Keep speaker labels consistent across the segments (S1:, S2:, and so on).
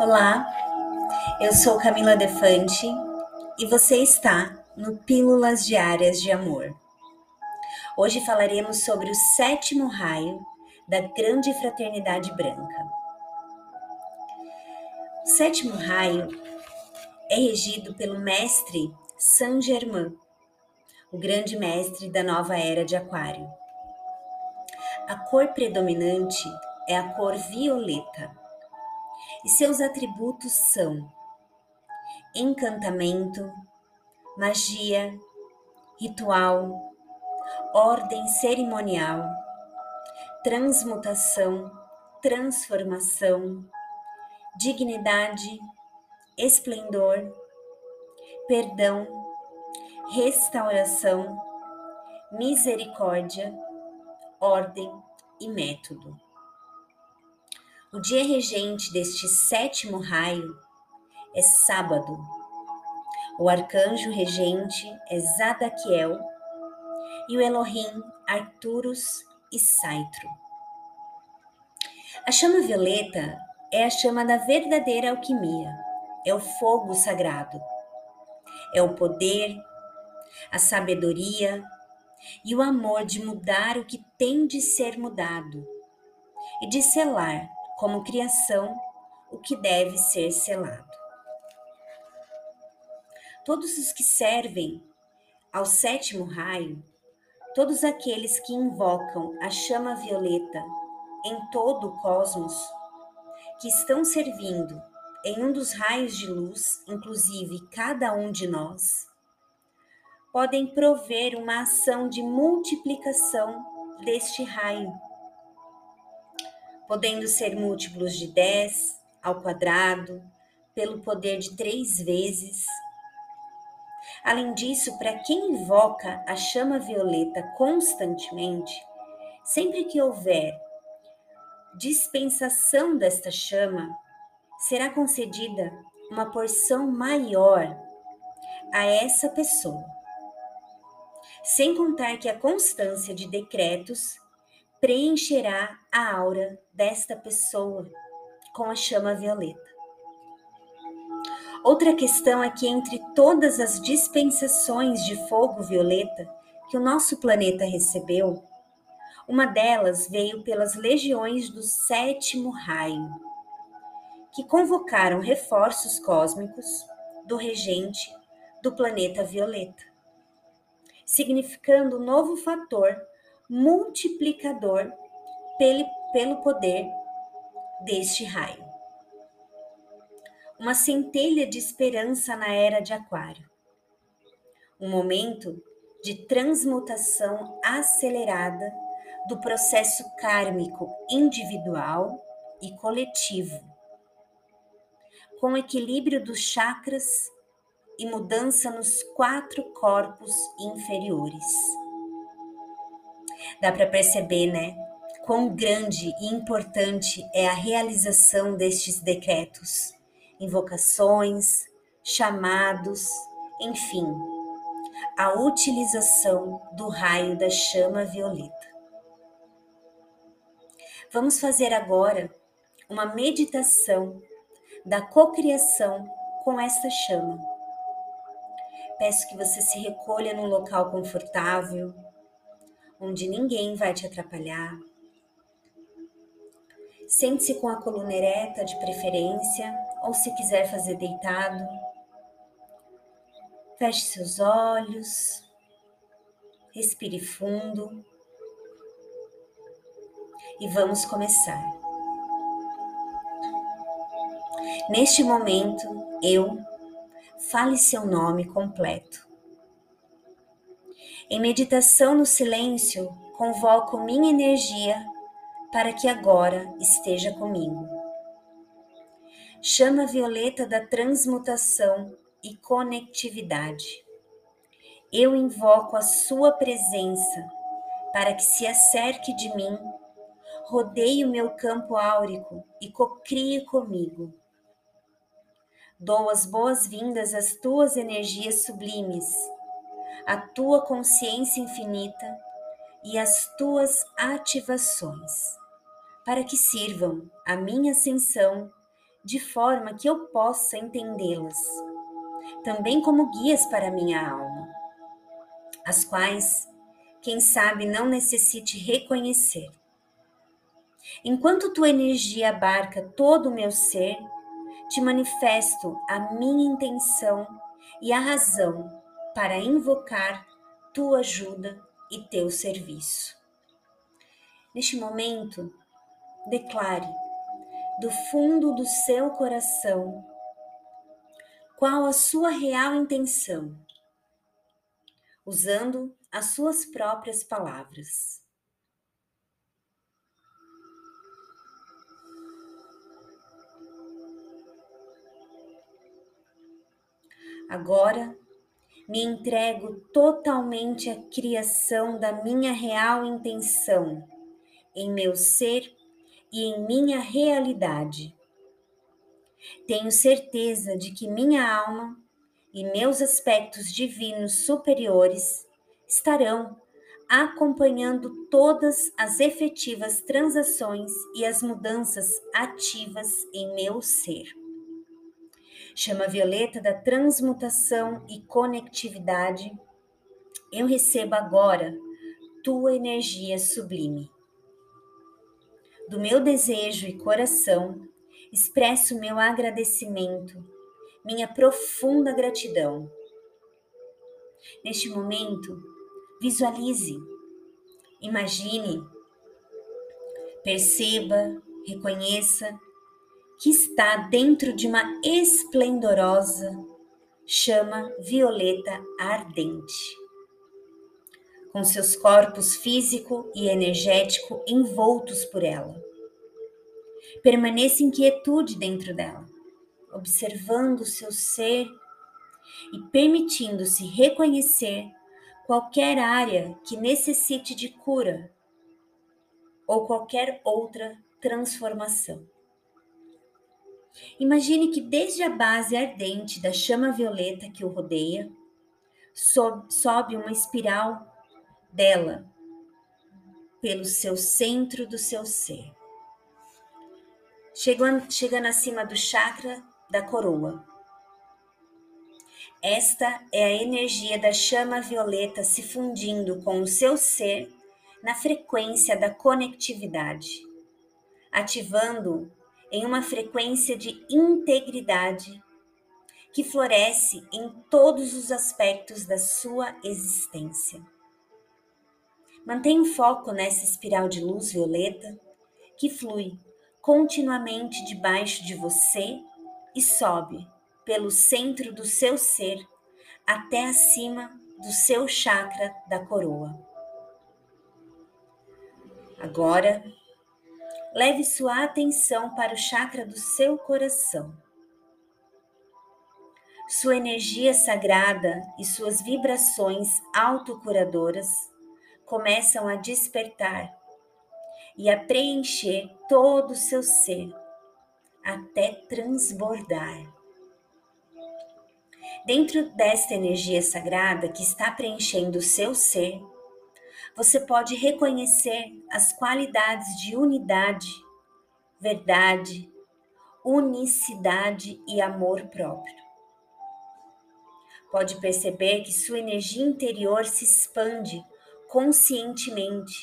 S1: Olá, eu sou Camila Defante e você está no Pílulas Diárias de Amor. Hoje falaremos sobre o sétimo raio da Grande Fraternidade Branca. O sétimo raio é regido pelo mestre Saint Germain, o grande mestre da nova era de Aquário. A cor predominante é a cor violeta e seus atributos são encantamento, magia, ritual, ordem cerimonial, transmutação, transformação, dignidade, esplendor, perdão, restauração, misericórdia, ordem e método. O dia regente deste sétimo raio é sábado. O arcanjo regente é Zadaquiel e o Elohim Arturus e Saitro. A chama violeta é a chama da verdadeira alquimia, é o fogo sagrado, é o poder, a sabedoria e o amor de mudar o que tem de ser mudado e de selar como criação o que deve ser selado. Todos os que servem ao sétimo raio, todos aqueles que invocam a chama violeta em todo o cosmos, que estão servindo em um dos raios de luz, inclusive cada um de nós, podem prover uma ação de multiplicação deste raio podendo ser múltiplos de 10 ao quadrado, pelo poder de três vezes. Além disso, para quem invoca a chama violeta constantemente, sempre que houver dispensação desta chama, será concedida uma porção maior a essa pessoa. Sem contar que a constância de decretos preencherá a aura desta pessoa com a chama violeta. Outra questão é que entre todas as dispensações de fogo violeta que o nosso planeta recebeu, uma delas veio pelas legiões do sétimo raio, que convocaram reforços cósmicos do regente do planeta violeta, significando um novo fator multiplicador pelo, poder deste raio. Uma centelha de esperança na era de Aquário. Um momento de transmutação acelerada do processo kármico individual e coletivo, com equilíbrio dos chakras e mudança nos quatro corpos inferiores. Dá para perceber, né? Quão grande e importante é a realização destes decretos, invocações, chamados, enfim, a utilização do raio da chama violeta. Vamos fazer agora uma meditação da cocriação com esta chama. Peço que você se recolha num local confortável, onde ninguém vai te atrapalhar. Sente-se com a coluna ereta de preferência, ou se quiser fazer deitado. Feche seus olhos, respire fundo e vamos começar. Neste momento, eu fale seu nome completo. Em meditação no silêncio, convoco minha energia para que agora esteja comigo. Chama violeta da transmutação e conectividade. Eu invoco a sua presença para que se acerque de mim, rodeie o meu campo áurico e cocrie comigo. Dou as boas-vindas às tuas energias sublimes a tua consciência infinita e as tuas ativações, para que sirvam à minha ascensão de forma que eu possa entendê-las, também como guias para minha alma, as quais, quem sabe, não necessite reconhecer. Enquanto tua energia abarca todo o meu ser, te manifesto a minha intenção e a razão para invocar tua ajuda e teu serviço. Neste momento, declare do fundo do seu coração qual a sua real intenção, usando as suas próprias palavras. Agora me entrego totalmente à criação da minha real intenção em meu ser e em minha realidade. Tenho certeza de que minha alma e meus aspectos divinos superiores estarão acompanhando todas as efetivas transações e as mudanças ativas em meu ser chama violeta da transmutação e conectividade, eu recebo agora tua energia sublime. Do meu desejo e coração, expresso meu agradecimento, minha profunda gratidão. Neste momento, visualize, imagine, perceba, reconheça que está dentro de uma esplendorosa chama violeta ardente. Com seus corpos físico e energético envoltos por ela. Permaneça em quietude dentro dela, observando o seu ser e permitindo-se reconhecer qualquer área que necessite de cura ou qualquer outra transformação. Imagine que desde a base ardente da chama violeta que o rodeia, sobe uma espiral dela pelo seu centro do seu ser, chegando, chegando acima do chakra da coroa. Esta é a energia da chama violeta se fundindo com o seu ser na frequência da conectividade, ativando em uma frequência de integridade que floresce em todos os aspectos da sua existência. Mantenha o foco nessa espiral de luz violeta que flui continuamente debaixo de você e sobe pelo centro do seu ser até acima do seu chakra da coroa. Agora, leve sua atenção para o chakra do seu coração. Sua energia sagrada e suas vibrações autocuradoras começam a despertar e a preencher todo o seu ser até transbordar. Dentro desta energia sagrada que está preenchendo o seu ser, você pode reconhecer as qualidades de unidade, verdade, unicidade e amor próprio. Pode perceber que sua energia interior se expande conscientemente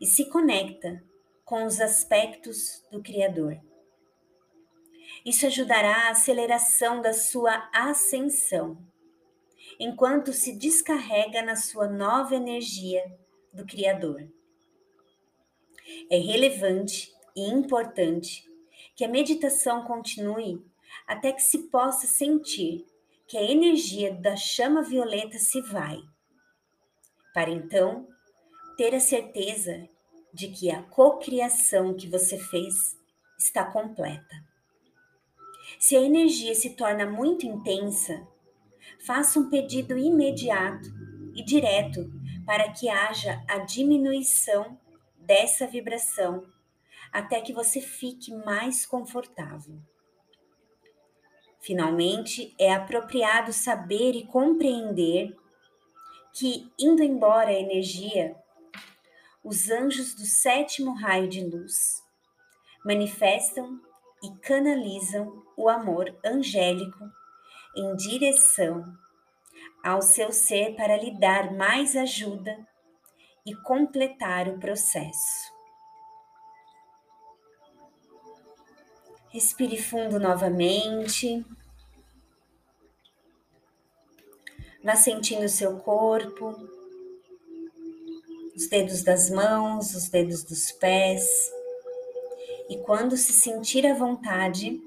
S1: e se conecta com os aspectos do Criador. Isso ajudará a aceleração da sua ascensão, enquanto se descarrega na sua nova energia do Criador. É relevante e importante que a meditação continue até que se possa sentir que a energia da chama violeta se vai, para então ter a certeza de que a cocriação que você fez está completa. Se a energia se torna muito intensa, faça um pedido imediato e direto para que haja a diminuição dessa vibração até que você fique mais confortável. Finalmente, é apropriado saber e compreender que, indo embora a energia, os anjos do sétimo raio de luz manifestam e canalizam o amor angélico em direção ao seu ser para lhe dar mais ajuda e completar o processo. Respire fundo novamente. Vá sentindo o seu corpo, os dedos das mãos, os dedos dos pés. E quando se sentir à vontade,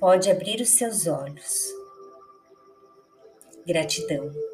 S1: pode abrir os seus olhos. Gratidão.